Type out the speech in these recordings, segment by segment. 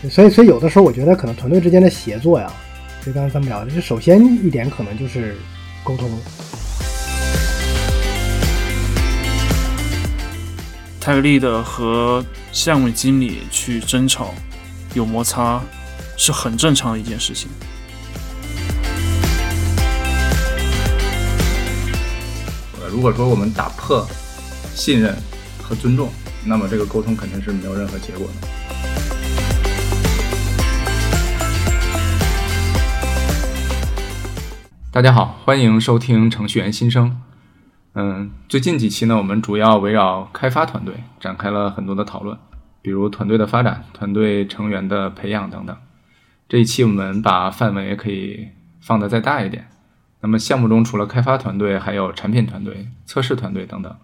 对，所以所以有的时候我觉得可能团队之间的协作呀，就刚才咱们聊的，就首先一点可能就是沟通。泰格利的和项目经理去争吵，有摩擦，是很正常的一件事情。如果说我们打破信任和尊重，那么这个沟通肯定是没有任何结果的。大家好，欢迎收听程序员新生。嗯，最近几期呢，我们主要围绕开发团队展开了很多的讨论，比如团队的发展、团队成员的培养等等。这一期我们把范围可以放得再大一点。那么项目中除了开发团队，还有产品团队、测试团队等等，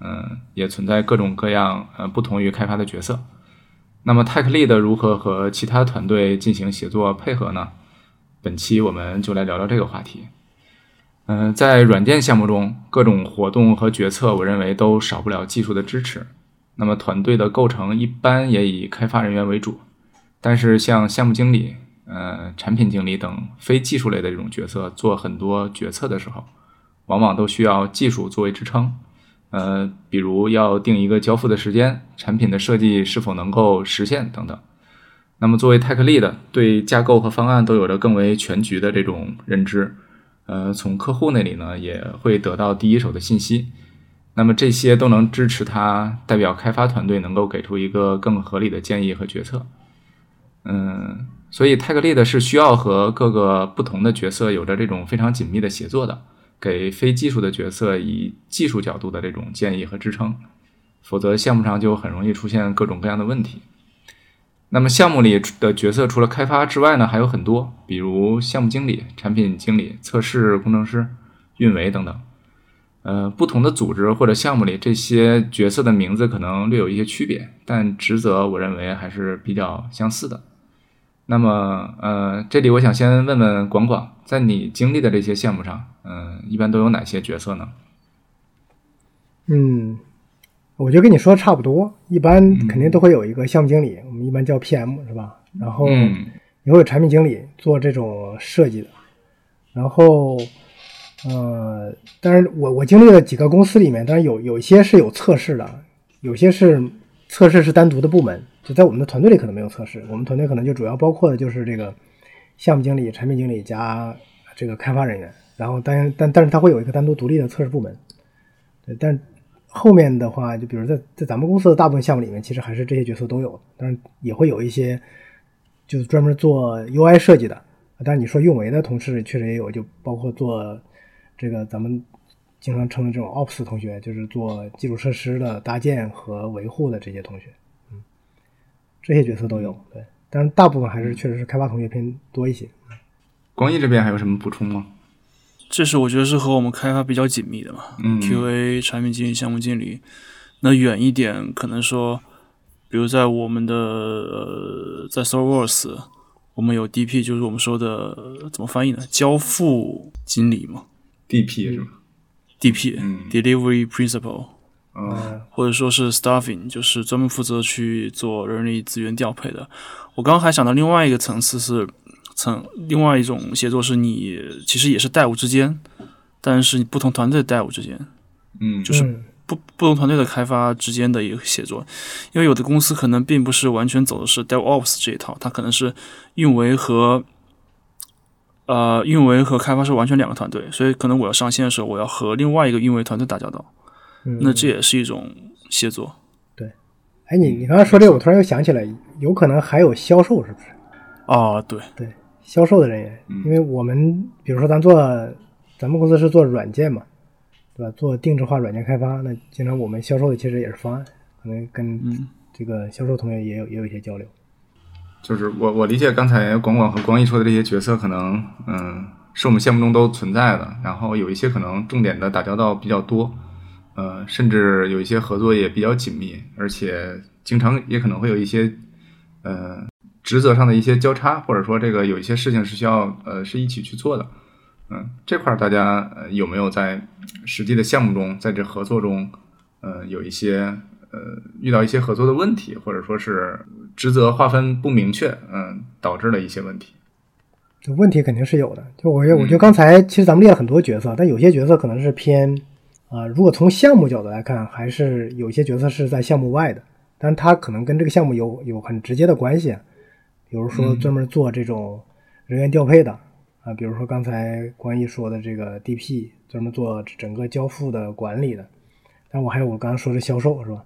嗯，也存在各种各样呃不同于开发的角色。那么 Tech Lead 如何和其他团队进行协作配合呢？本期我们就来聊聊这个话题。嗯，在软件项目中，各种活动和决策，我认为都少不了技术的支持。那么团队的构成一般也以开发人员为主，但是像项目经理。呃，产品经理等非技术类的这种角色做很多决策的时候，往往都需要技术作为支撑。呃，比如要定一个交付的时间，产品的设计是否能够实现等等。那么作为 Tech Lead，对架构和方案都有着更为全局的这种认知。呃，从客户那里呢，也会得到第一手的信息。那么这些都能支持他代表开发团队能够给出一个更合理的建议和决策。嗯。所以，Tech Lead 是需要和各个不同的角色有着这种非常紧密的协作的，给非技术的角色以技术角度的这种建议和支撑，否则项目上就很容易出现各种各样的问题。那么，项目里的角色除了开发之外呢，还有很多，比如项目经理、产品经理、测试工程师、运维等等。呃，不同的组织或者项目里，这些角色的名字可能略有一些区别，但职责我认为还是比较相似的。那么，呃，这里我想先问问广广，在你经历的这些项目上，嗯，一般都有哪些角色呢？嗯，我觉得跟你说的差不多，一般肯定都会有一个项目经理，一般叫 PM 是吧？然后也会有产品经理做这种设计的，然后，呃，但是我我经历了几个公司里面，当然有有一些是有测试的，有些是测试是单独的部门。就在我们的团队里可能没有测试，我们团队可能就主要包括的就是这个项目经理、产品经理加这个开发人员，然后但但但是他会有一个单独独立的测试部门。对，但后面的话，就比如在在咱们公司的大部分项目里面，其实还是这些角色都有，但是也会有一些就是专门做 UI 设计的。但是你说运维的同事确实也有，就包括做这个咱们经常称的这种 Ops 同学，就是做基础设施的搭建和维护的这些同学。嗯这些角色都有，对，但是大部分还是确实是开发同学偏多一些。光毅这边还有什么补充吗？这是我觉得是和我们开发比较紧密的嘛。嗯，QA、产品经理、项目经理，那远一点可能说，比如在我们的呃，在 s o r w o r s 我们有 DP，就是我们说的怎么翻译呢？交付经理嘛。DP 是吗？DP，Delivery Principal。嗯，或者说是 staffing，就是专门负责去做人力资源调配的。我刚刚还想到另外一个层次是层，另外一种协作是你其实也是队伍之间，但是不同团队的队伍之间，嗯，就是不不同团队的开发之间的一个协作。因为有的公司可能并不是完全走的是 DevOps 这一套，它可能是运维和呃运维和开发是完全两个团队，所以可能我要上线的时候，我要和另外一个运维团队打交道。那这也是一种协作，对。哎，你你刚才说这个，我突然又想起来，有可能还有销售，是不是？啊，对对，销售的人员，因为我们比如说咱做，咱们公司是做软件嘛，对吧？做定制化软件开发，那经常我们销售的其实也是方案，可能跟这个销售同学也有也有一些交流。就是我我理解刚才广广和光一说的这些角色，可能嗯是我们项目中都存在的，然后有一些可能重点的打交道比较多。呃，甚至有一些合作也比较紧密，而且经常也可能会有一些呃职责上的一些交叉，或者说这个有一些事情是需要呃是一起去做的。嗯，这块大家呃有没有在实际的项目中，在这合作中呃有一些呃遇到一些合作的问题，或者说是职责划分不明确，嗯，导致了一些问题。这问题肯定是有的。就我觉得，我觉得刚才其实咱们列了很多角色，但有些角色可能是偏啊，如果从项目角度来看，还是有些角色是在项目外的，但是他可能跟这个项目有有很直接的关系。比如说专门做这种人员调配的啊，比如说刚才关毅说的这个 DP，专门做整个交付的管理的。但我还有我刚刚说的销售是吧？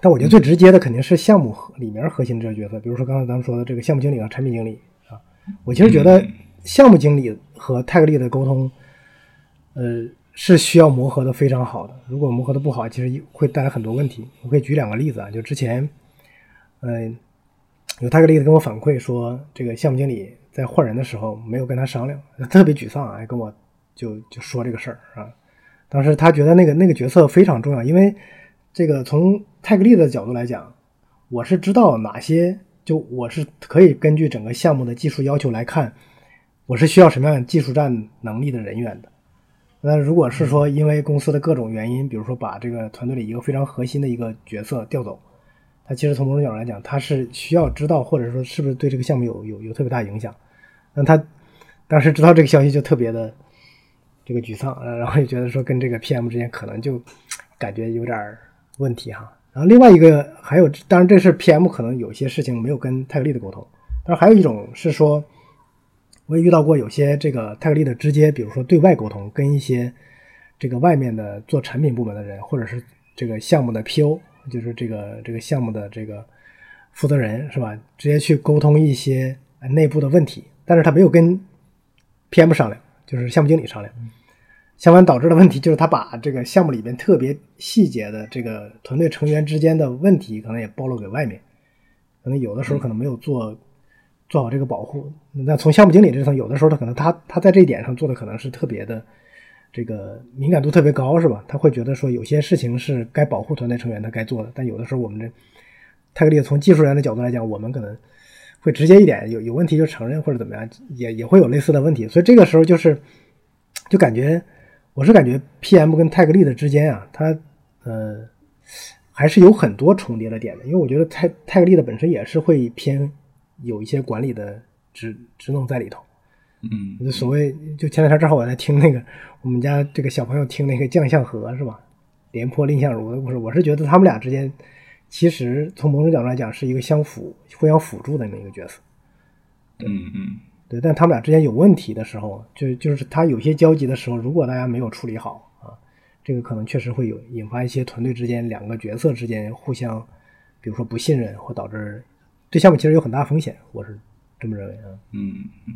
但我觉得最直接的肯定是项目里面核心这个角色，比如说刚才咱们说的这个项目经理和产品经理啊。我其实觉得项目经理和泰格力的沟通，呃，是需要磨合的非常好的。如果磨合的不好，其实会带来很多问题。我可以举两个例子啊，就之前，嗯，有泰格力的跟我反馈说，这个项目经理在换人的时候没有跟他商量，特别沮丧啊，跟我就就说这个事儿啊。当时他觉得那个那个角色非常重要，因为这个从泰格利的角度来讲，我是知道哪些，就我是可以根据整个项目的技术要求来看，我是需要什么样技术站能力的人员的。那如果是说因为公司的各种原因，比如说把这个团队里一个非常核心的一个角色调走，他其实从某种角度来讲，他是需要知道或者说是不是对这个项目有有有特别大影响。那他当时知道这个消息就特别的。这个沮丧，然后也觉得说跟这个 PM 之间可能就感觉有点问题哈。然后另外一个还有，当然这是 PM 可能有些事情没有跟泰格利的沟通，但是还有一种是说，我也遇到过有些这个泰格利的直接，比如说对外沟通，跟一些这个外面的做产品部门的人，或者是这个项目的 PO，就是这个这个项目的这个负责人是吧？直接去沟通一些内部的问题，但是他没有跟 PM 商量。就是项目经理商量，相反导致的问题就是他把这个项目里边特别细节的这个团队成员之间的问题，可能也暴露给外面，可能有的时候可能没有做做好这个保护。那从项目经理这层，有的时候他可能他他在这一点上做的可能是特别的这个敏感度特别高，是吧？他会觉得说有些事情是该保护团队成员他该做的，但有的时候我们这泰格利从技术员的角度来讲，我们可能。会直接一点，有有问题就承认或者怎么样，也也会有类似的问题，所以这个时候就是，就感觉我是感觉 PM 跟泰格利的之间啊，他呃还是有很多重叠的点的，因为我觉得泰泰格利的本身也是会偏有一些管理的职职能在里头，嗯，就所谓就前两天正好我在听那个我们家这个小朋友听那个将相和是吧，廉颇蔺相如的故事，我是觉得他们俩之间。其实从某种角度来讲，是一个相辅、互相辅助的那么一个角色。嗯嗯，对。但他们俩之间有问题的时候，就就是他有些交集的时候，如果大家没有处理好啊，这个可能确实会有引发一些团队之间两个角色之间互相，比如说不信任，或导致对项目其实有很大风险。我是这么认为啊。嗯嗯。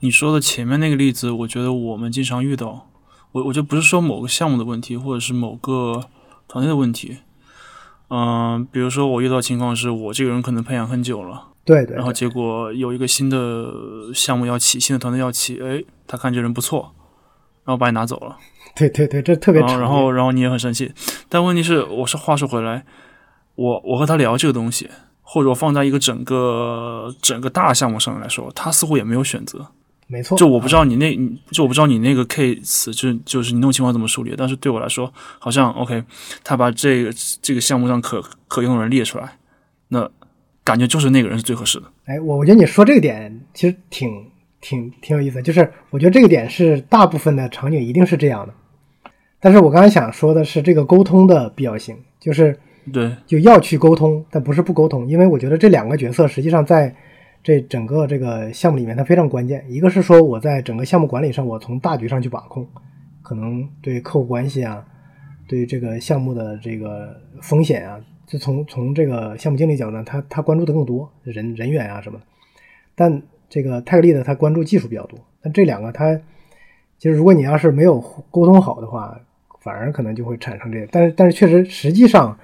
你说的前面那个例子，我觉得我们经常遇到。我我觉得不是说某个项目的问题，或者是某个团队的问题。嗯，比如说我遇到情况是我这个人可能培养很久了，对对，然后结果有一个新的项目要起，新的团队要起，哎，他看这人不错，然后把你拿走了，对对对，这特别然后然后你也很生气，但问题是，我是话说回来，我我和他聊这个东西，或者我放在一个整个整个大项目上面来说，他似乎也没有选择。没错，就我不知道你那，就我不知道你那个 case 就就是你那种情况怎么处理。但是对我来说，好像 OK，他把这个这个项目上可可用的人列出来，那感觉就是那个人是最合适的。哎，我我觉得你说这个点其实挺挺挺有意思，就是我觉得这个点是大部分的场景一定是这样的。但是我刚才想说的是这个沟通的必要性，就是对，就要去沟通，但不是不沟通，因为我觉得这两个角色实际上在。这整个这个项目里面，它非常关键。一个是说，我在整个项目管理上，我从大局上去把控，可能对客户关系啊，对这个项目的这个风险啊，就从从这个项目经理角度，他他关注的更多人人员啊什么。但这个泰格利的他关注技术比较多。但这两个他其实，如果你要是没有沟通好的话，反而可能就会产生这个。但是但是确实，实际上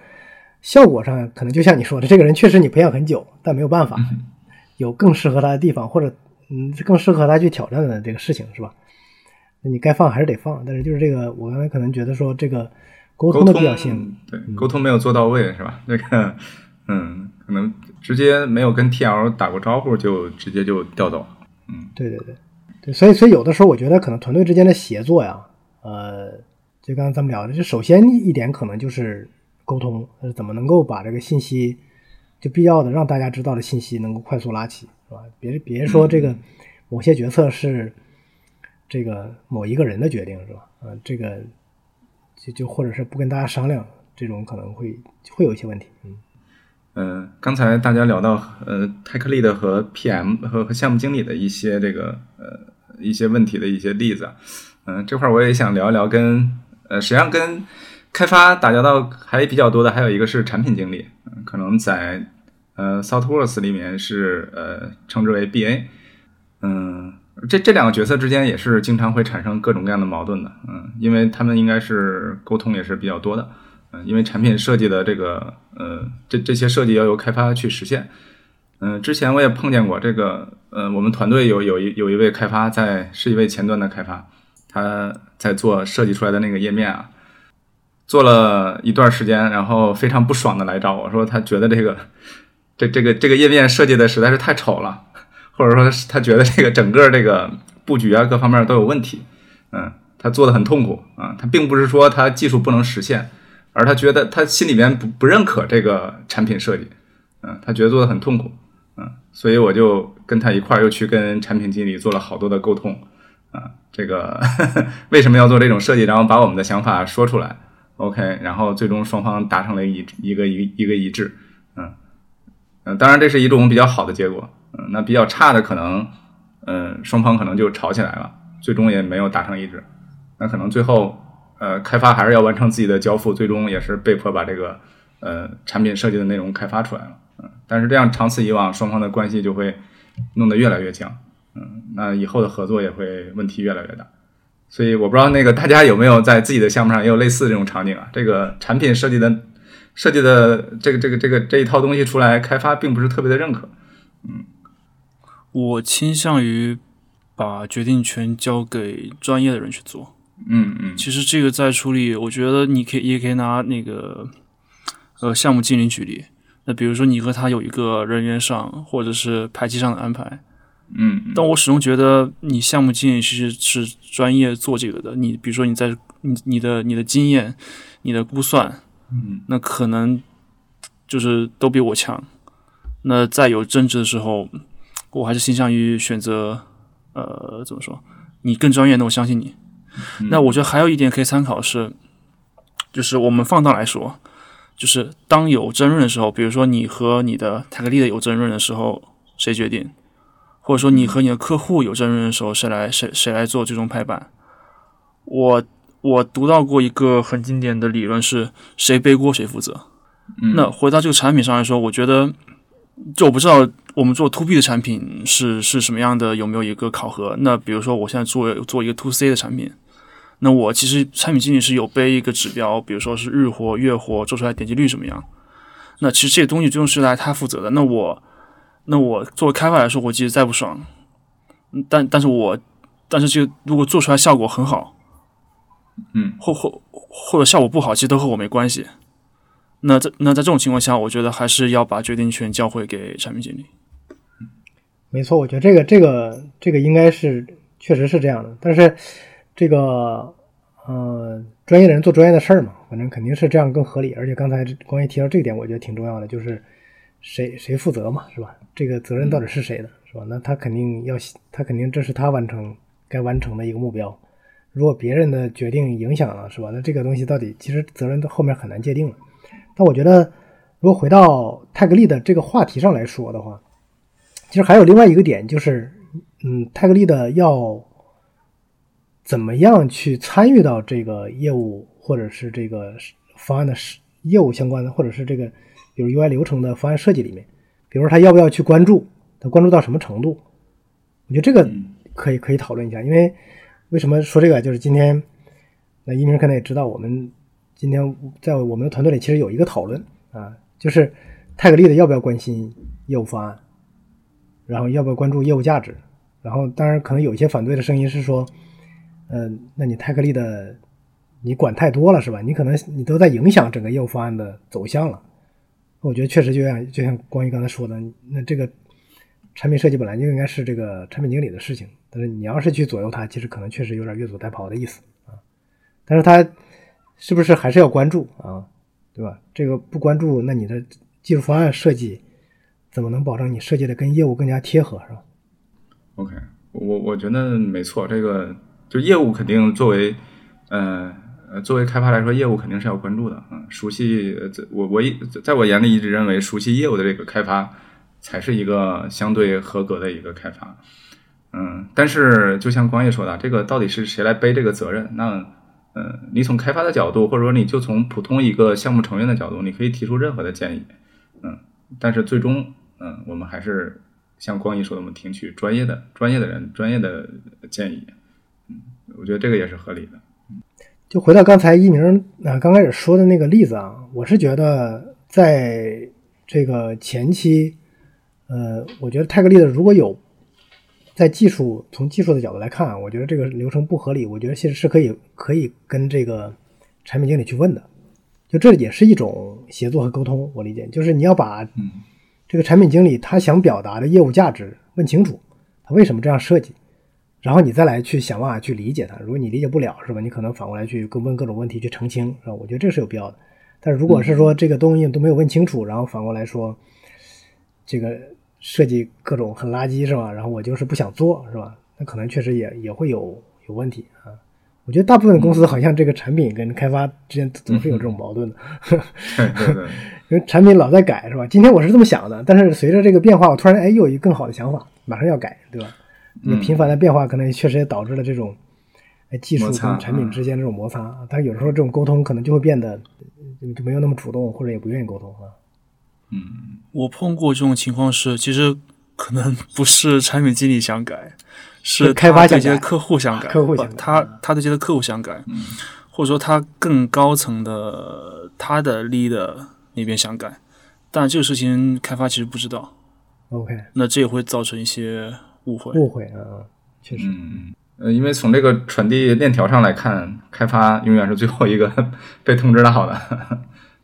效果上可能就像你说的，这个人确实你培养很久，但没有办法。有更适合他的地方，或者嗯，更适合他去挑战的这个事情，是吧？那你该放还是得放，但是就是这个，我刚才可能觉得说这个沟通的必要性，对，沟通没有做到位，是吧？这个，嗯，可能直接没有跟 TL 打过招呼，就直接就调走，嗯，对对对对，所以所以有的时候我觉得可能团队之间的协作呀，呃，就刚才咱们聊的，就首先一点可能就是沟通，怎么能够把这个信息。就必要的让大家知道的信息能够快速拉起，是吧？别别说这个某些决策是这个某一个人的决定，是吧？啊，这个就就或者是不跟大家商量，这种可能会会有一些问题。嗯嗯，刚才大家聊到呃，Tech Lead 和 PM 和和项目经理的一些这个呃一些问题的一些例子，嗯，这块儿我也想聊一聊跟呃，实际上跟开发打交道还比较多的，还有一个是产品经理，可能在呃，Southworks 里面是呃称之为 BA，嗯，这这两个角色之间也是经常会产生各种各样的矛盾的，嗯，因为他们应该是沟通也是比较多的。嗯，因为产品设计的这个，呃，这这些设计要由开发去实现。嗯，之前我也碰见过这个，呃，我们团队有有一有一位开发在是一位前端的开发，他在做设计出来的那个页面啊，做了一段时间，然后非常不爽的来找我说，他觉得这个这这个这个页面设计的实在是太丑了，或者说他觉得这个整个这个布局啊各方面都有问题。嗯，他做的很痛苦啊，他并不是说他技术不能实现。而他觉得他心里边不不认可这个产品设计，嗯，他觉得做的很痛苦，嗯，所以我就跟他一块儿又去跟产品经理做了好多的沟通，啊，这个 为什么要做这种设计，然后把我们的想法说出来，OK，然后最终双方达成了一一个一一个一致，嗯，当然这是一种比较好的结果，嗯，那比较差的可能，嗯，双方可能就吵起来了，最终也没有达成一致，那可能最后。呃，开发还是要完成自己的交付，最终也是被迫把这个呃产品设计的内容开发出来了。嗯，但是这样长此以往，双方的关系就会弄得越来越僵。嗯，那以后的合作也会问题越来越大。所以我不知道那个大家有没有在自己的项目上也有类似这种场景啊？这个产品设计的设计的这个这个这个这一套东西出来，开发并不是特别的认可。嗯，我倾向于把决定权交给专业的人去做。嗯嗯，其实这个在处理，我觉得你可以也可以拿那个呃项目经理举例。那比如说你和他有一个人员上或者是排期上的安排，嗯，但我始终觉得你项目经理其实是专业做这个的。你比如说你在你你的你的经验、你的估算，嗯，那可能就是都比我强。那在有争执的时候，我还是倾向于选择呃怎么说？你更专业，那我相信你。那我觉得还有一点可以参考是，就是我们放大来说，就是当有争论的时候，比如说你和你的泰克利的有争论的时候，谁决定？或者说你和你的客户有争论的时候，谁来谁谁来做最终拍板？我我读到过一个很经典的理论是谁背锅谁负责。那回到这个产品上来说，我觉得。就我不知道我们做 to B 的产品是是什么样的，有没有一个考核？那比如说我现在做做一个 to C 的产品，那我其实产品经理是有背一个指标，比如说是日活、月活做出来点击率什么样？那其实这些东西最终是来他负责的。那我那我作为开发来说，我其实再不爽，但但是我但是这个如果做出来效果很好，嗯，或或或者效果不好，其实都和我没关系。那在那在这种情况下，我觉得还是要把决定权交回给产品经理。没错，我觉得这个这个这个应该是确实是这样的。但是这个呃，专业的人做专业的事儿嘛，反正肯定是这样更合理。而且刚才关于提到这一点，我觉得挺重要的，就是谁谁负责嘛，是吧？这个责任到底是谁的，是吧？那他肯定要他肯定这是他完成该完成的一个目标。如果别人的决定影响了，是吧？那这个东西到底其实责任后面很难界定了。但我觉得，如果回到泰格利的这个话题上来说的话，其实还有另外一个点，就是，嗯，泰格利的要怎么样去参与到这个业务或者是这个方案的业务相关的，或者是这个比如 UI 流程的方案设计里面，比如说他要不要去关注，他关注到什么程度？我觉得这个可以可以讨论一下，因为为什么说这个？就是今天，那一鸣可能也知道我们。今天在我们的团队里，其实有一个讨论啊，就是泰格利的要不要关心业务方案，然后要不要关注业务价值，然后当然可能有一些反对的声音是说，嗯，那你泰格利的你管太多了是吧？你可能你都在影响整个业务方案的走向了。我觉得确实就像就像光一刚才说的，那这个产品设计本来就应该是这个产品经理的事情，但是你要是去左右他，其实可能确实有点越俎代庖的意思啊。但是他。是不是还是要关注啊？对吧？这个不关注，那你的技术方案设计怎么能保证你设计的跟业务更加贴合，是吧？OK，我我觉得没错，这个就业务肯定作为，呃呃，作为开发来说，业务肯定是要关注的，啊，熟悉，我我一在我眼里一直认为，熟悉业务的这个开发才是一个相对合格的一个开发，嗯，但是就像光爷说的，这个到底是谁来背这个责任？那呃，你从开发的角度，或者说你就从普通一个项目成员的角度，你可以提出任何的建议，嗯，但是最终，嗯，我们还是像光一说的，我们听取专业的、专业的人、专业的建议，嗯，我觉得这个也是合理的。就回到刚才一鸣啊刚开始说的那个例子啊，我是觉得在这个前期，呃，我觉得泰格利的如果有。在技术从技术的角度来看，我觉得这个流程不合理。我觉得其实是可以可以跟这个产品经理去问的，就这也是一种协作和沟通。我理解就是你要把这个产品经理他想表达的业务价值问清楚，他为什么这样设计，然后你再来去想办法去理解他。如果你理解不了，是吧？你可能反过来去问各种问题去澄清，是吧？我觉得这是有必要的。但是如果是说这个东西都没有问清楚，然后反过来说这个。设计各种很垃圾是吧？然后我就是不想做是吧？那可能确实也也会有有问题啊。我觉得大部分公司好像这个产品跟开发之间总是有这种矛盾的 因为产品老在改是吧？今天我是这么想的，但是随着这个变化，我突然哎又有一个更好的想法，马上要改，对吧？那频繁的变化可能确实也导致了这种哎技术跟产品之间这种摩擦。但有时候这种沟通可能就会变得就没有那么主动，或者也不愿意沟通啊。嗯，我碰过这种情况是，其实可能不是产品经理想改，是开发对接客户想改，客户想改。他他对接的客户想改，或者说他更高层的他的 leader 那边想改，但这个事情开发其实不知道。OK，那这也会造成一些误会。误会啊，确实。嗯，呃，因为从这个传递链条上来看，开发永远是最后一个 被通知到的。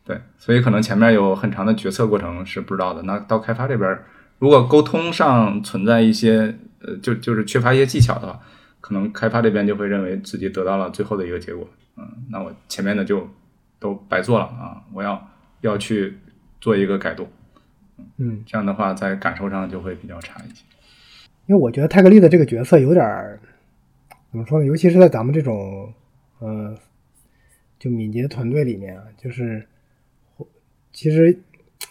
对，所以可能前面有很长的决策过程是不知道的。那到开发这边，如果沟通上存在一些呃，就就是缺乏一些技巧的话，可能开发这边就会认为自己得到了最后的一个结果。嗯，那我前面的就都白做了啊！我要要去做一个改动。嗯，这样的话在感受上就会比较差一些。因为我觉得泰格利的这个角色有点儿怎么说呢？尤其是在咱们这种呃，就敏捷团队里面啊，就是。其实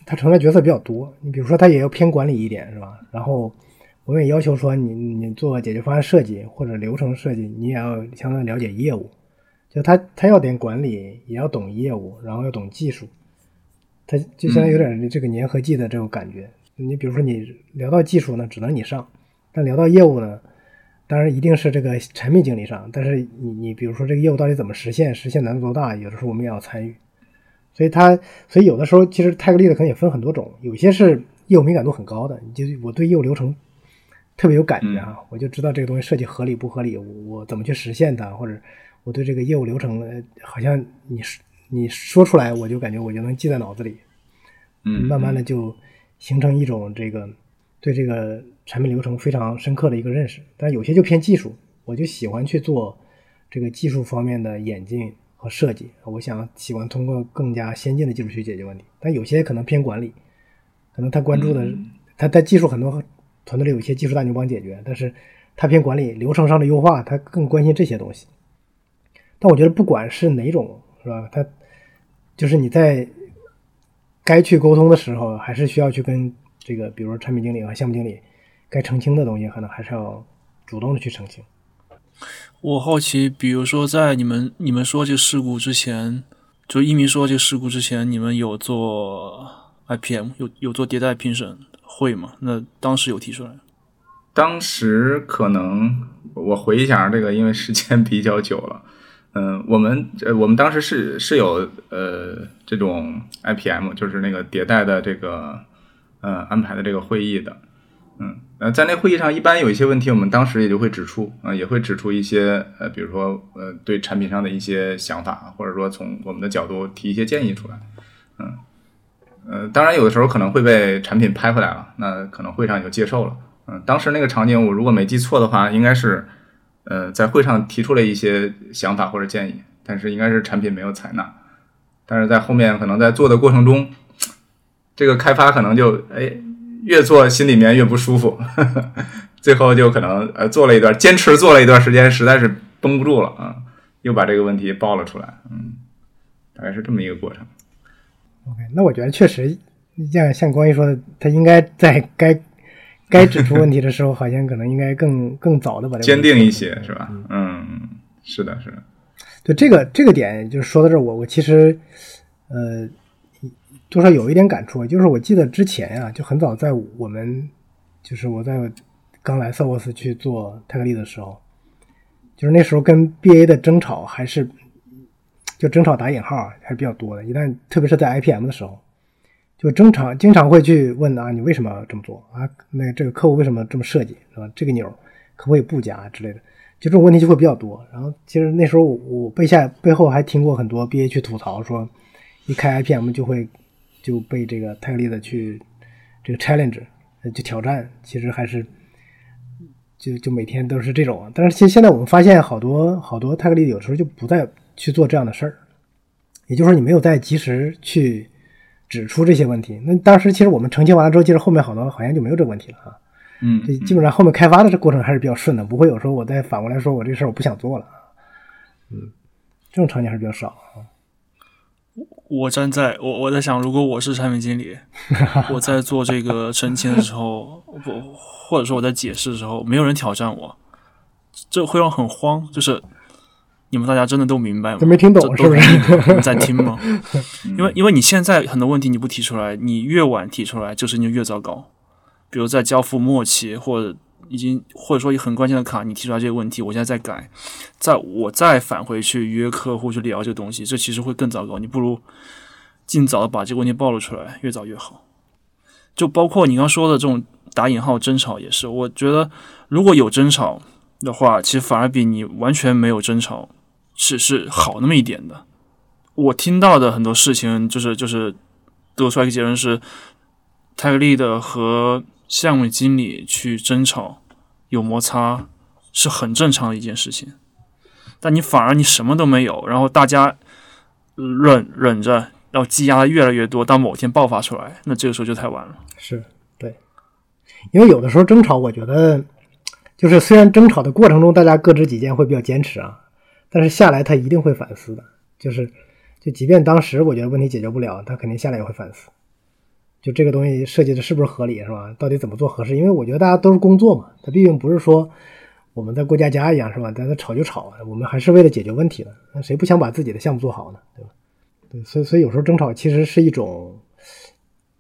他承担角色比较多，你比如说他也要偏管理一点，是吧？然后我们也要求说，你你做解决方案设计或者流程设计，你也要相当了解业务，就他他要点管理，也要懂业务，然后要懂技术，他就相当于有点这个粘合剂的这种感觉。你比如说你聊到技术呢，只能你上；但聊到业务呢，当然一定是这个产品经理上。但是你你比如说这个业务到底怎么实现，实现难度多大，有的时候我们也要参与。所以它，所以有的时候其实泰格利的可能也分很多种，有些是业务敏感度很高的，就我对业务流程特别有感觉啊，我就知道这个东西设计合理不合理，我怎么去实现它，或者我对这个业务流程，好像你你说出来，我就感觉我就能记在脑子里，嗯，慢慢的就形成一种这个对这个产品流程非常深刻的一个认识。但有些就偏技术，我就喜欢去做这个技术方面的演进。和设计，我想喜欢通过更加先进的技术去解决问题，但有些可能偏管理，可能他关注的，他在技术很多团队里有一些技术大牛帮解决，但是他偏管理流程上的优化，他更关心这些东西。但我觉得不管是哪种，是吧？他就是你在该去沟通的时候，还是需要去跟这个，比如说产品经理和项目经理，该澄清的东西，可能还是要主动的去澄清。我好奇，比如说在你们你们说这事故之前，就一鸣说这事故之前，你们有做 IPM，有有做迭代评审会吗？那当时有提出来？当时可能我回忆一下这个，因为时间 比较久了。嗯，我们呃我们当时是是有呃这种 IPM，就是那个迭代的这个呃安排的这个会议的。嗯，呃，在那会议上，一般有一些问题，我们当时也就会指出，啊，也会指出一些，呃，比如说，呃，对产品上的一些想法，或者说从我们的角度提一些建议出来，嗯，呃，当然有的时候可能会被产品拍回来了，那可能会上也就接受了，嗯，当时那个场景，我如果没记错的话，应该是，呃，在会上提出了一些想法或者建议，但是应该是产品没有采纳，但是在后面可能在做的过程中，这个开发可能就，哎。越做心里面越不舒服，最后就可能呃做了一段，坚持做了一段时间，实在是绷不住了啊，又把这个问题爆了出来，嗯，大概是这么一个过程。OK，那我觉得确实像像光一说的，他应该在该该指出问题的时候，好像可能应该更更早的把坚定一些，是吧？嗯，是的，是的。对这个这个点，就是说到这儿，我我其实呃。多少有一点感触，就是我记得之前啊，就很早在我们，就是我在刚来萨沃斯去做泰克利的时候，就是那时候跟 BA 的争吵还是就争吵打引号还是比较多的。一旦特别是在 IPM 的时候，就争吵经常会去问啊，你为什么这么做啊？那这个客户为什么这么设计是吧？这个钮可不可以不加之类的？就这种问题就会比较多。然后其实那时候我背下背后还听过很多 BA 去吐槽说，一开 IPM 就会。就被这个泰克利的去这个 challenge 就挑战，其实还是就就每天都是这种。但是现现在我们发现好多好多泰克利有时候就不再去做这样的事儿，也就是说你没有再及时去指出这些问题。那当时其实我们澄清完了之后，其实后面好多好像就没有这个问题了啊。嗯，基本上后面开发的这过程还是比较顺的，不会有时候我再反过来说我这事儿我不想做了。嗯，这种场景还是比较少啊。我站在我我在想，如果我是产品经理，我在做这个澄清的时候，不或者说我在解释的时候，没有人挑战我，这会让很慌。就是你们大家真的都明白吗？都没听懂是不是？在听吗？因为因为你现在很多问题你不提出来，你越晚提出来，就是你就越糟糕。比如在交付末期或者。已经或者说很关键的卡，你提出来这个问题，我现在在改，在我再返回去约客户去聊这个东西，这其实会更糟糕。你不如尽早的把这个问题暴露出来，越早越好。就包括你刚说的这种打引号争吵也是，我觉得如果有争吵的话，其实反而比你完全没有争吵是是好那么一点的。我听到的很多事情就是就是得出来一个结论是，泰格利的和。项目经理去争吵，有摩擦是很正常的一件事情，但你反而你什么都没有，然后大家忍忍着，然后积压的越来越多，到某天爆发出来，那这个时候就太晚了。是对，因为有的时候争吵，我觉得就是虽然争吵的过程中大家各执己见会比较坚持啊，但是下来他一定会反思的，就是就即便当时我觉得问题解决不了，他肯定下来也会反思。就这个东西设计的是不是合理，是吧？到底怎么做合适？因为我觉得大家都是工作嘛，它毕竟不是说我们在过家家一样，是吧？大家吵就吵，我们还是为了解决问题的。那谁不想把自己的项目做好呢？对吧？对，所以所以有时候争吵其实是一种，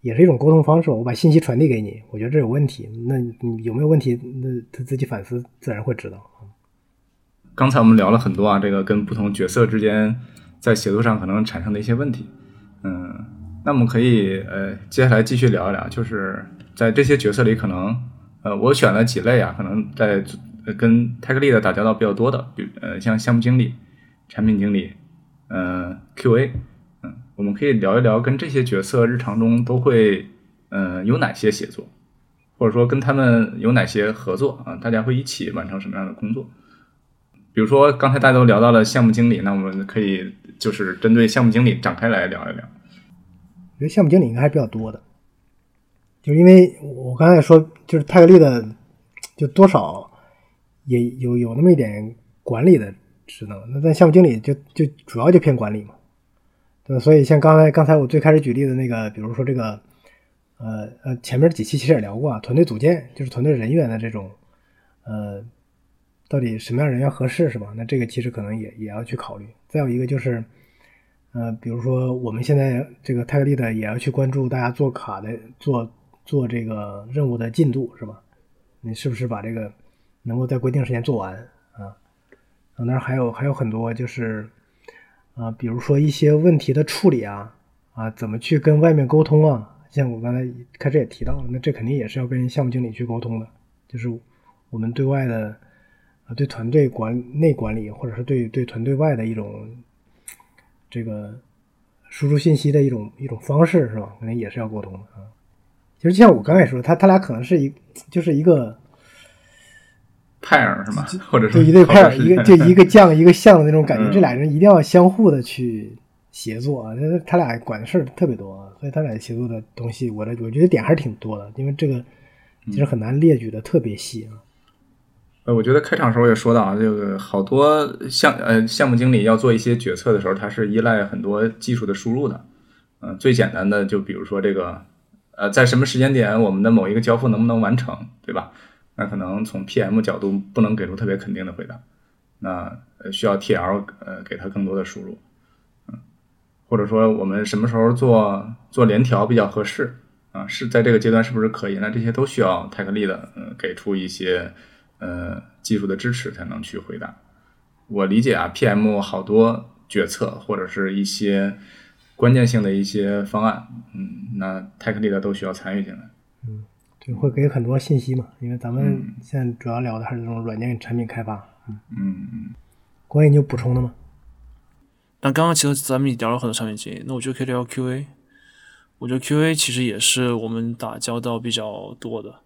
也是一种沟通方式。我把信息传递给你，我觉得这有问题，那有没有问题？那他自己反思，自然会知道。刚才我们聊了很多啊，这个跟不同角色之间在协作上可能产生的一些问题，嗯。那我们可以呃，接下来继续聊一聊，就是在这些角色里，可能呃，我选了几类啊，可能在跟 Tech Lead 打交道比较多的，比呃，像项目经理、产品经理、呃，QA，嗯，我们可以聊一聊跟这些角色日常中都会呃有哪些协作，或者说跟他们有哪些合作啊？大家会一起完成什么样的工作？比如说刚才大家都聊到了项目经理，那我们可以就是针对项目经理展开来聊一聊。我觉得项目经理应该还是比较多的，就是因为我刚才说，就是泰格利的，就多少也有有那么一点管理的职能。那在项目经理就就主要就偏管理嘛，对？所以像刚才刚才我最开始举例的那个，比如说这个，呃呃，前面几期其实也聊过啊，团队组建就是团队人员的这种，呃，到底什么样人员合适是吧？那这个其实可能也也要去考虑。再有一个就是。呃，比如说我们现在这个泰格利的也要去关注大家做卡的做做这个任务的进度是吧？你是不是把这个能够在规定时间做完啊？啊，那还有还有很多就是啊，比如说一些问题的处理啊啊，怎么去跟外面沟通啊？像我刚才开始也提到了，那这肯定也是要跟项目经理去沟通的，就是我们对外的啊，对团队管内管理或者是对对团队外的一种。这个输出信息的一种一种方式是吧？可能也是要沟通的啊。其实就像我刚才说，他他俩可能是一就是一个派儿是吗？或者就一对派儿，一个就一个 将一个相的那种感觉。这俩人一定要相互的去协作啊，他他俩管的事儿特别多啊，所以他俩协作的东西，我的我觉得点还是挺多的，因为这个其实很难列举的特别细啊。呃，我觉得开场时候也说到啊，这个好多项呃项目经理要做一些决策的时候，他是依赖很多技术的输入的。嗯，最简单的就比如说这个，呃，在什么时间点我们的某一个交付能不能完成，对吧？那可能从 PM 角度不能给出特别肯定的回答，那需要 TL 呃给他更多的输入，嗯，或者说我们什么时候做做联调比较合适啊？是在这个阶段是不是可以？那这些都需要 Tech Lead 嗯给出一些。呃，技术的支持才能去回答。我理解啊，PM 好多决策或者是一些关键性的一些方案，嗯，那 Tech Lead 都需要参与进来。嗯，对，会给很多信息嘛，因为咱们现在主要聊的还是这种软件产品开发。嗯嗯嗯。关于你有补充的吗？那刚刚其实咱们也聊了很多产品经理，那我觉得可以聊 QA。我觉得 QA 其实也是我们打交道比较多的。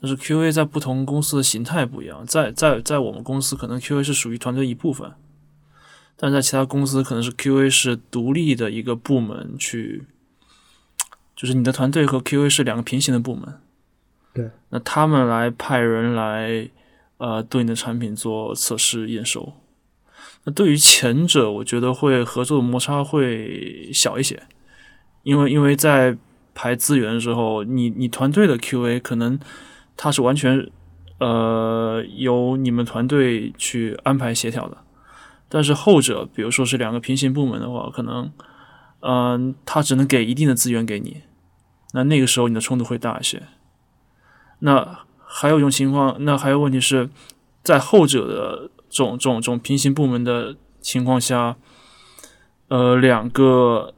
但是 QA 在不同公司的形态不一样，在在在我们公司可能 QA 是属于团队一部分，但在其他公司可能是 QA 是独立的一个部门去，就是你的团队和 QA 是两个平行的部门。对，那他们来派人来，呃，对你的产品做测试验收。那对于前者，我觉得会合作的摩擦会小一些，因为因为在排资源的时候，你你团队的 QA 可能。它是完全，呃，由你们团队去安排协调的，但是后者，比如说是两个平行部门的话，可能，嗯，他只能给一定的资源给你，那那个时候你的冲突会大一些。那还有一种情况，那还有问题是在后者的这种这种这种平行部门的情况下，呃，两个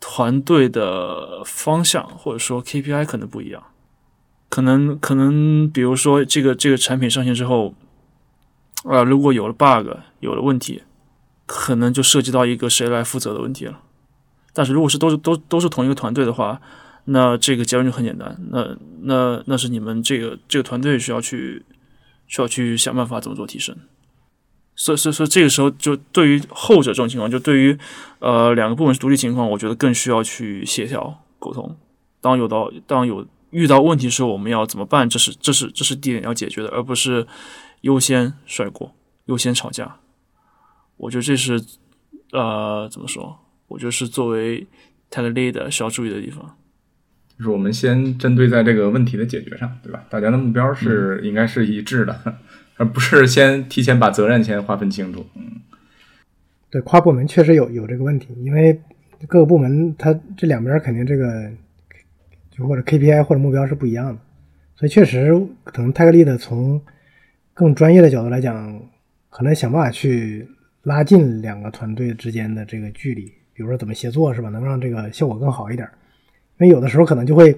团队的方向或者说 KPI 可能不一样。可能可能，比如说这个这个产品上线之后，啊，如果有了 bug，有了问题，可能就涉及到一个谁来负责的问题了。但是如果是都是都都是同一个团队的话，那这个结论就很简单，那那那是你们这个这个团队需要去需要去想办法怎么做提升。所以所以说这个时候就对于后者这种情况，就对于呃两个部门是独立情况，我觉得更需要去协调沟通。当有到当有。遇到问题时候我们要怎么办？这是这是这是第一点要解决的，而不是优先甩锅、优先吵架。我觉得这是呃怎么说？我觉得是作为 tech lead 需要注意的地方。就是我们先针对在这个问题的解决上，对吧？大家的目标是应该是一致的，而不是先提前把责任先划分清楚。嗯，对，跨部门确实有有这个问题，因为各个部门它这两边肯定这个。或者 KPI 或者目标是不一样的，所以确实可能泰格利的从更专业的角度来讲，可能想办法去拉近两个团队之间的这个距离，比如说怎么协作是吧？能让这个效果更好一点。因为有的时候可能就会，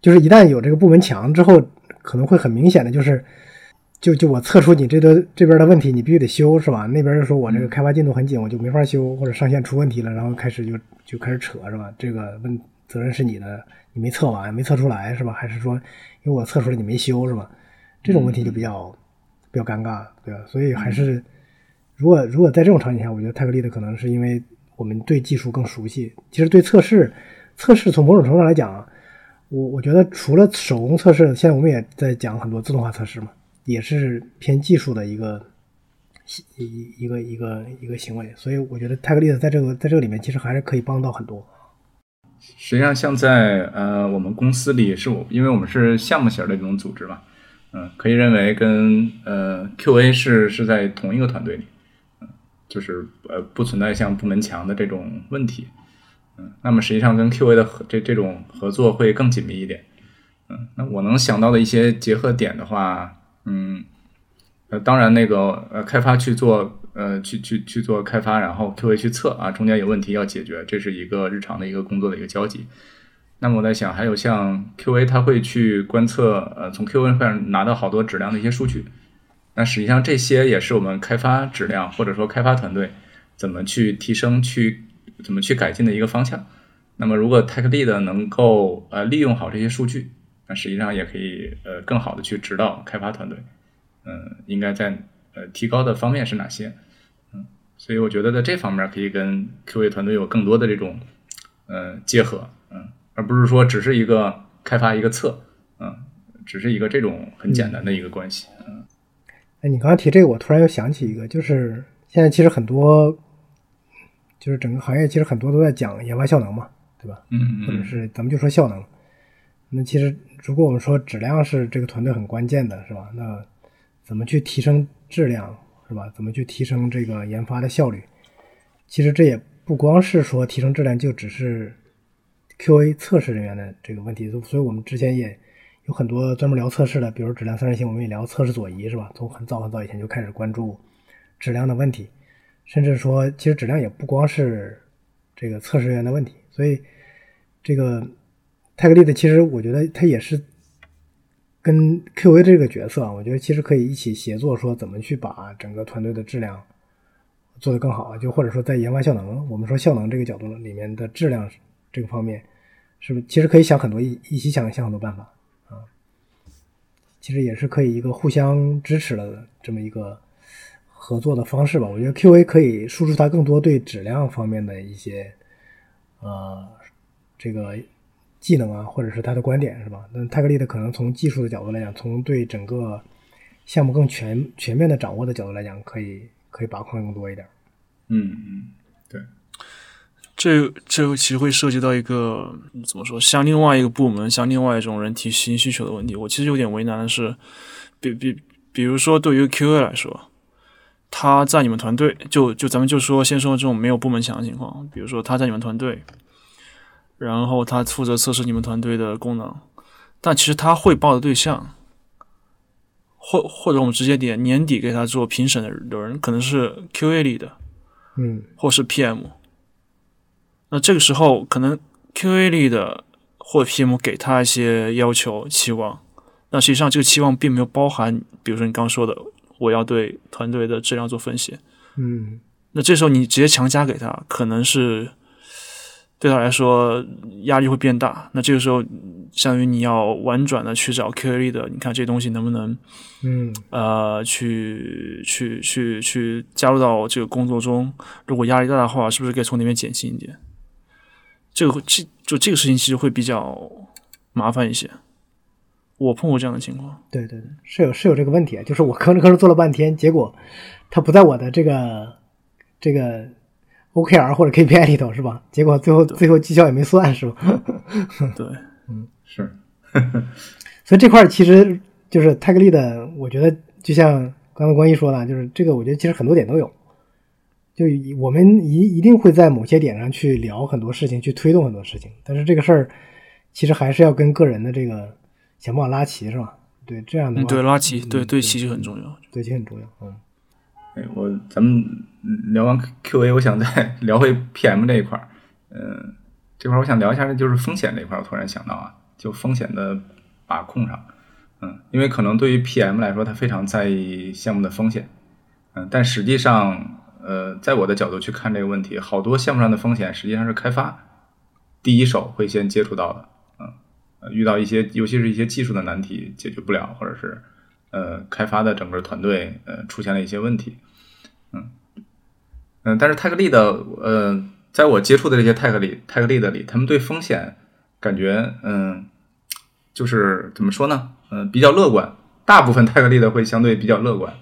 就是一旦有这个部门墙之后，可能会很明显的就是，就就我测出你这个这边的问题，你必须得修是吧？那边又说我这个开发进度很紧，我就没法修，或者上线出问题了，然后开始就就开始扯是吧？这个问责任是你的。你没测完，没测出来是吧？还是说，因为我测出来你没修是吧？这种问题就比较比较尴尬，对吧？所以还是，如果如果在这种场景下，我觉得泰格利的可能是因为我们对技术更熟悉。其实对测试，测试从某种程度上来讲，我我觉得除了手工测试，现在我们也在讲很多自动化测试嘛，也是偏技术的一个一一个一个一个行为。所以我觉得泰格利的在这个在这个里面，其实还是可以帮到很多。实际上，像在呃我们公司里，是我因为我们是项目型的这种组织嘛，嗯，可以认为跟呃 QA 是是在同一个团队里，嗯，就是呃不存在像部门墙的这种问题，嗯，那么实际上跟 QA 的合这这种合作会更紧密一点，嗯，那我能想到的一些结合点的话，嗯，呃，当然那个呃开发去做。呃，去去去做开发，然后 QA 去测啊，中间有问题要解决，这是一个日常的一个工作的一个交集。那么我在想，还有像 QA，他会去观测，呃，从 QA 上拿到好多质量的一些数据。那实际上这些也是我们开发质量或者说开发团队怎么去提升、去怎么去改进的一个方向。那么如果 Tech Lead 能够呃利用好这些数据，那实际上也可以呃更好的去指导开发团队，嗯，应该在呃提高的方面是哪些？嗯所以我觉得在这方面可以跟 QA 团队有更多的这种呃结合，嗯，而不是说只是一个开发一个测，嗯，只是一个这种很简单的一个关系，嗯。哎，你刚刚提这个，我突然又想起一个，就是现在其实很多，就是整个行业其实很多都在讲研发效能嘛，对吧？嗯嗯。或者是咱们就说效能。那其实如果我们说质量是这个团队很关键的，是吧？那怎么去提升质量？是吧？怎么去提升这个研发的效率？其实这也不光是说提升质量，就只是 QA 测试人员的这个问题。所以我们之前也有很多专门聊测试的，比如质量三人行，我们也聊测试左移，是吧？从很早很早以前就开始关注质量的问题，甚至说，其实质量也不光是这个测试人员的问题。所以这个泰格利的，其实我觉得它也是。跟 QA 这个角色啊，我觉得其实可以一起协作，说怎么去把整个团队的质量做得更好。就或者说在研发效能，我们说效能这个角度里面的质量这个方面，是不是其实可以想很多一一起想想很多办法啊？其实也是可以一个互相支持的这么一个合作的方式吧。我觉得 QA 可以输出它更多对质量方面的一些呃这个。技能啊，或者是他的观点是吧？那泰格利的可能从技术的角度来讲，从对整个项目更全全面的掌握的角度来讲，可以可以把控更多一点。嗯嗯，对。这这其实会涉及到一个怎么说，向另外一个部门、向另外一种人提新需求的问题。我其实有点为难的是，比比比如说对于 QA 来说，他在你们团队，就就咱们就说先说这种没有部门墙的情况，比如说他在你们团队。然后他负责测试你们团队的功能，但其实他汇报的对象，或或者我们直接点年底给他做评审的人，可能是 QA 里的，嗯，或是 PM。那这个时候，可能 QA 里的或 PM 给他一些要求期望，那实际上这个期望并没有包含，比如说你刚刚说的，我要对团队的质量做分析，嗯，那这时候你直接强加给他，可能是。对他来说压力会变大，那这个时候相当于你要婉转的去找 QA 的，你看这东西能不能，嗯，呃，去去去去加入到这个工作中。如果压力大的话，是不是可以从那边减轻一点？这个这就这个事情其实会比较麻烦一些。我碰过这样的情况。对对对，是有是有这个问题，就是我吭哧吭哧做了半天，结果他不在我的这个这个。OKR 或者 KPI 里头是吧？结果最后最后绩效也没算是吧？对，嗯，是。所以这块其实就是泰格利的，我觉得就像刚才关一说的，就是这个，我觉得其实很多点都有。就我们一一定会在某些点上去聊很多事情，去推动很多事情，但是这个事儿其实还是要跟个人的这个想办法拉齐，是吧？对，这样的对拉齐，对对齐就很重要，对齐很重要，嗯。哎我咱们聊完 QA，我想再 聊回 PM 这一块儿。嗯，这块儿我想聊一下，就是风险这一块儿。我突然想到啊，就风险的把控上，嗯，因为可能对于 PM 来说，他非常在意项目的风险，嗯，但实际上，呃，在我的角度去看这个问题，好多项目上的风险实际上是开发第一手会先接触到的，嗯，遇到一些，尤其是一些技术的难题解决不了，或者是呃，开发的整个团队呃出现了一些问题。嗯嗯，但是泰克利的呃，在我接触的这些泰克利泰克利的里，他们对风险感觉嗯，就是怎么说呢？嗯，比较乐观。大部分泰克利的会相对比较乐观，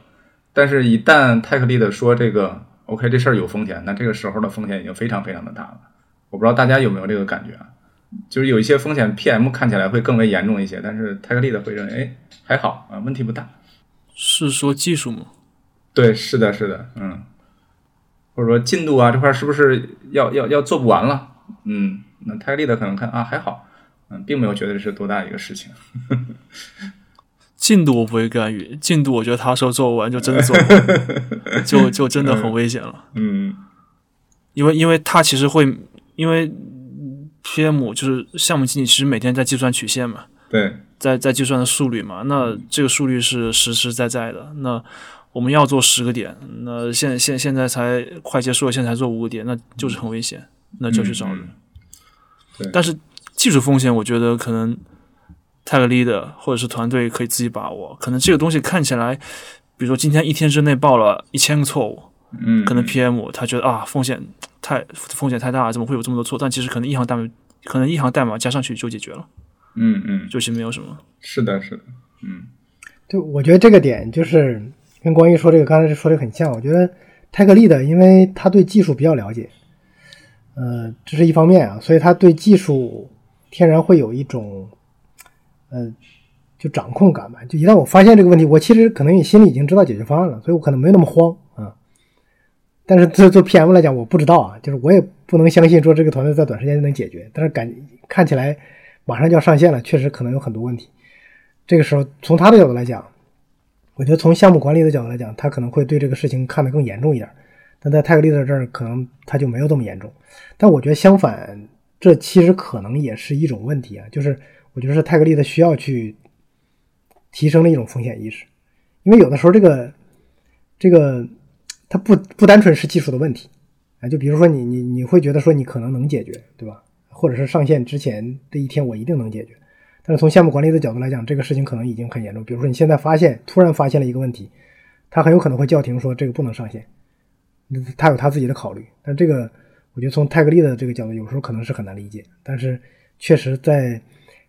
但是一旦泰克利的说这个 OK 这事儿有风险，那这个时候的风险已经非常非常的大了。我不知道大家有没有这个感觉啊？就是有一些风险 PM 看起来会更为严重一些，但是泰克利的会认为哎还好啊，问题不大。是说技术吗？对，是的，是的，嗯，或者说进度啊这块是不是要要要做不完了？嗯，那泰利的可能看啊还好，嗯，并没有觉得是多大一个事情。进度我不会干预，进度我觉得他说做不完就真的做不完，就就真的很危险了。嗯，因为因为他其实会，因为 PM 就是项目经理，其实每天在计算曲线嘛，对，在在计算的速率嘛，那这个速率是实实在在的，那。我们要做十个点，那现现现在才快结束了，现在才做五个点，那就是很危险，那就去找人。但是技术风险，我觉得可能泰格 leader 或者是团队可以自己把握。可能这个东西看起来，比如说今天一天之内报了一千个错误，嗯，可能 PM 他觉得啊风险太风险太大了，怎么会有这么多错？但其实可能一行代码可能一行代码加上去就解决了，嗯嗯，就是没有什么。是的，是的，嗯，就我觉得这个点就是跟光一说这个刚才说的很像。我觉得泰克利的，因为他对技术比较了解，呃，这是一方面啊，所以他对技术天然会有一种，呃，就掌控感吧。就一旦我发现这个问题，我其实可能心里已经知道解决方案了，所以我可能没那么慌啊。但是做做 PM 来讲，我不知道啊，就是我也不能相信说这个团队在短时间内能解决。但是感看起来马上就要上线了，确实可能有很多问题。这个时候，从他的角度来讲，我觉得从项目管理的角度来讲，他可能会对这个事情看得更严重一点。但在泰格利特这儿，可能他就没有这么严重。但我觉得相反，这其实可能也是一种问题啊，就是我觉得是泰格利特需要去提升的一种风险意识，因为有的时候这个这个它不不单纯是技术的问题啊，就比如说你你你会觉得说你可能能解决，对吧？或者是上线之前的一天我一定能解决。但是从项目管理的角度来讲，这个事情可能已经很严重。比如说你现在发现突然发现了一个问题，他很有可能会叫停说这个不能上线，他有他自己的考虑。但这个我觉得从泰格利的这个角度，有时候可能是很难理解。但是确实在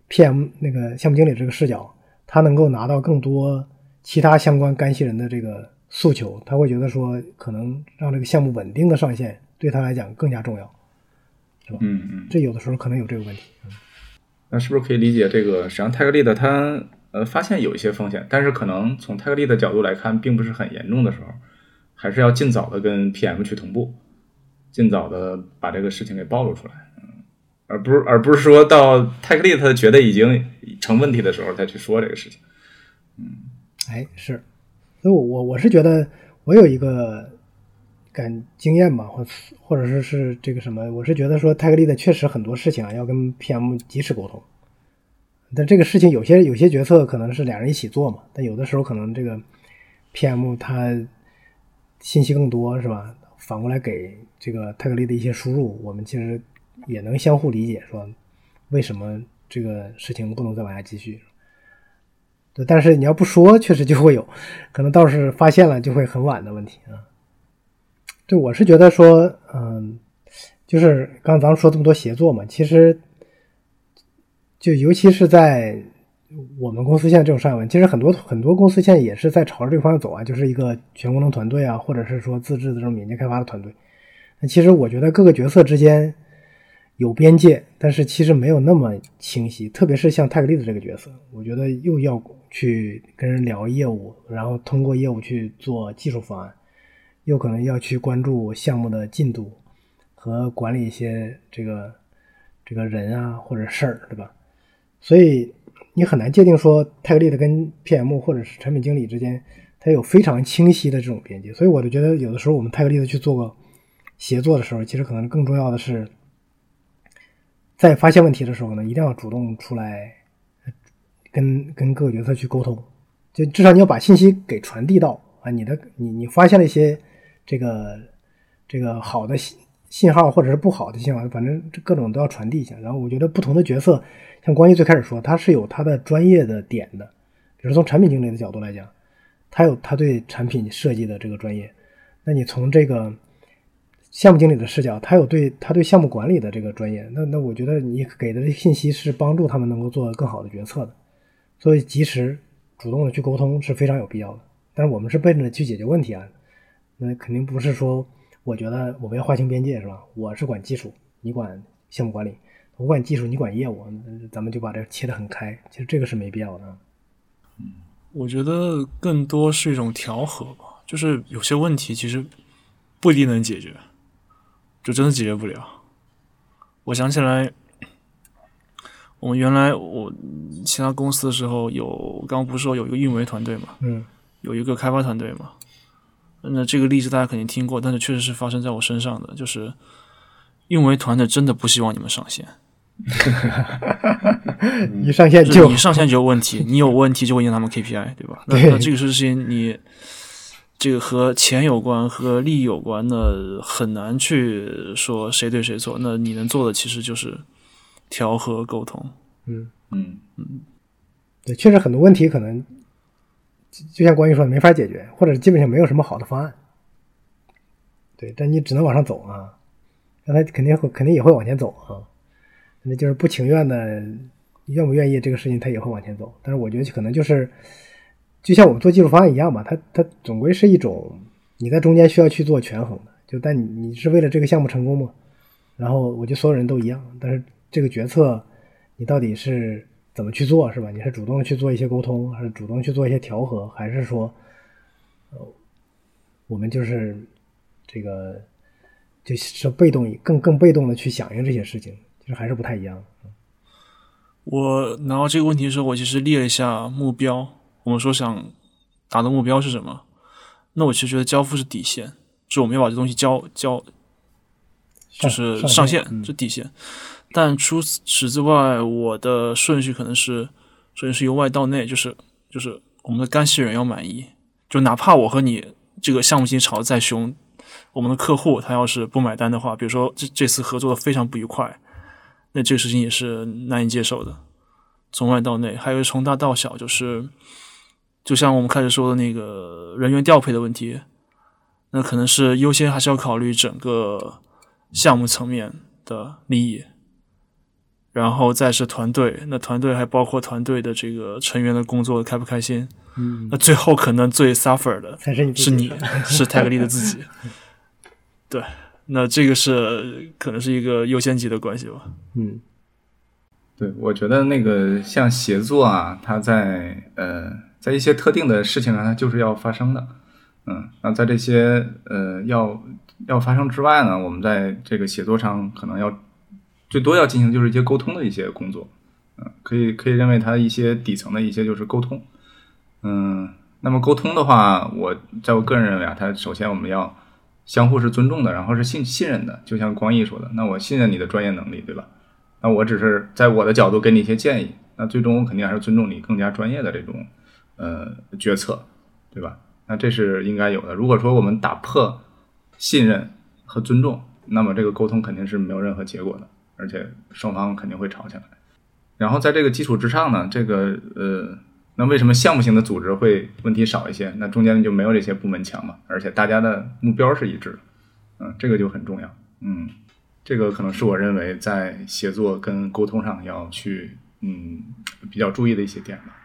PM 那个项目经理这个视角，他能够拿到更多其他相关干系人的这个诉求，他会觉得说可能让这个项目稳定的上线对他来讲更加重要，是吧？嗯嗯，这有的时候可能有这个问题。嗯那是不是可以理解这个？实际上，泰格利的他呃发现有一些风险，但是可能从泰格利的角度来看，并不是很严重的时候，还是要尽早的跟 PM 去同步，尽早的把这个事情给暴露出来，嗯，而不是而不是说到泰格利他觉得已经成问题的时候再去说这个事情。嗯哎，是，所以我我我是觉得我有一个感经验吧，或或者是是这个什么，我是觉得说泰格利的确实很多事情啊要跟 PM 及时沟通，但这个事情有些有些决策可能是俩人一起做嘛，但有的时候可能这个 PM 他信息更多是吧？反过来给这个泰格利的一些输入，我们其实也能相互理解，说为什么这个事情不能再往下继续。对，但是你要不说，确实就会有可能，倒是发现了就会很晚的问题啊。对，我是觉得说，嗯，就是刚咱们说这么多协作嘛，其实就尤其是在我们公司现在这种上面，其实很多很多公司现在也是在朝着这个方向走啊，就是一个全功能团队啊，或者是说自制的这种敏捷开发的团队。那其实我觉得各个角色之间有边界，但是其实没有那么清晰，特别是像泰格利的这个角色，我觉得又要去跟人聊业务，然后通过业务去做技术方案，又可能要去关注项目的进度和管理一些这个这个人啊或者事儿，对吧？所以你很难界定说泰格利的跟 PM 或者是产品经理之间，它有非常清晰的这种边界。所以我就觉得有的时候我们泰格利的去做个协作的时候，其实可能更重要的是，在发现问题的时候呢，一定要主动出来跟跟各个角色去沟通，就至少你要把信息给传递到啊，你的你你发现了一些这个这个好的信信号或者是不好的信号，反正各种都要传递一下。然后我觉得不同的角色，像关于最开始说，他是有他的专业的点的，比如从产品经理的角度来讲，他有他对产品设计的这个专业，那你从这个项目经理的视角，他有对他对项目管理的这个专业，那那我觉得你给的信息是帮助他们能够做更好的决策的，所以及时主动的去沟通是非常有必要的。但是我们是奔着去解决问题啊，那肯定不是说我觉得我们要划清边界是吧？我是管技术，你管项目管理，我管技术，你管业务，咱们就把这切得很开。其实这个是没必要的。我觉得更多是一种调和吧，就是有些问题其实不一定能解决，就真的解决不了。我想起来，我们原来我其他公司的时候有，刚刚不是说有一个运维团队嘛，嗯，有一个开发团队嘛。那这个例子大家肯定听过，但是确实是发生在我身上的，就是因为团队真的不希望你们上线。你上线就你上线就有问题，你有问题就会影响他们 KPI，对吧？那那这个事情你这个和钱有关、和利益有关的，很难去说谁对谁错。那你能做的其实就是调和沟通。嗯嗯嗯，对，确实很多问题可能就像关于说的没法解决，或者基本上没有什么好的方案。对，但你只能往上走啊，那他肯定会肯定也会往前走啊，那就是不情愿的，愿不愿意这个事情他也会往前走，但是我觉得可能就是，就像我们做技术方案一样吧，它它总归是一种你在中间需要去做权衡的，就但你你是为了这个项目成功嘛，然后我觉得所有人都一样，但是这个决策你到底是怎么去做是吧？你是主动去做一些沟通，还是主动去做一些调和，还是说，呃，我们就是。这个就是被动，更更被动的去响应这些事情，其实还是不太一样。我拿到这个问题的时候，我其实列了一下目标。我们说想达到目标是什么？那我其实觉得交付是底线，就是我们要把这东西交交，就是上线，这底线。但除此之外，我的顺序可能是首先是由外到内，就是就是我们的干系人要满意，就哪怕我和你这个项目经理吵得再凶。我们的客户他要是不买单的话，比如说这这次合作的非常不愉快，那这个事情也是难以接受的。从外到内，还有从大到小，就是就像我们开始说的那个人员调配的问题，那可能是优先还是要考虑整个项目层面的利益，然后再是团队，那团队还包括团队的这个成员的工作开不开心，嗯，那最后可能最 suffer 的是你，是泰格利的自己。对，那这个是可能是一个优先级的关系吧。嗯，对，我觉得那个像协作啊，它在呃，在一些特定的事情上，它就是要发生的。嗯，那在这些呃要要发生之外呢，我们在这个协作上可能要最多要进行就是一些沟通的一些工作。嗯，可以可以认为它一些底层的一些就是沟通。嗯，那么沟通的话，我在我个人认为啊，它首先我们要。相互是尊重的，然后是信信任的，就像光毅说的，那我信任你的专业能力，对吧？那我只是在我的角度给你一些建议，那最终我肯定还是尊重你更加专业的这种呃决策，对吧？那这是应该有的。如果说我们打破信任和尊重，那么这个沟通肯定是没有任何结果的，而且双方肯定会吵起来。然后在这个基础之上呢，这个呃。那为什么项目型的组织会问题少一些？那中间就没有这些部门强嘛？而且大家的目标是一致的，嗯，这个就很重要。嗯，这个可能是我认为在协作跟沟通上要去嗯比较注意的一些点吧。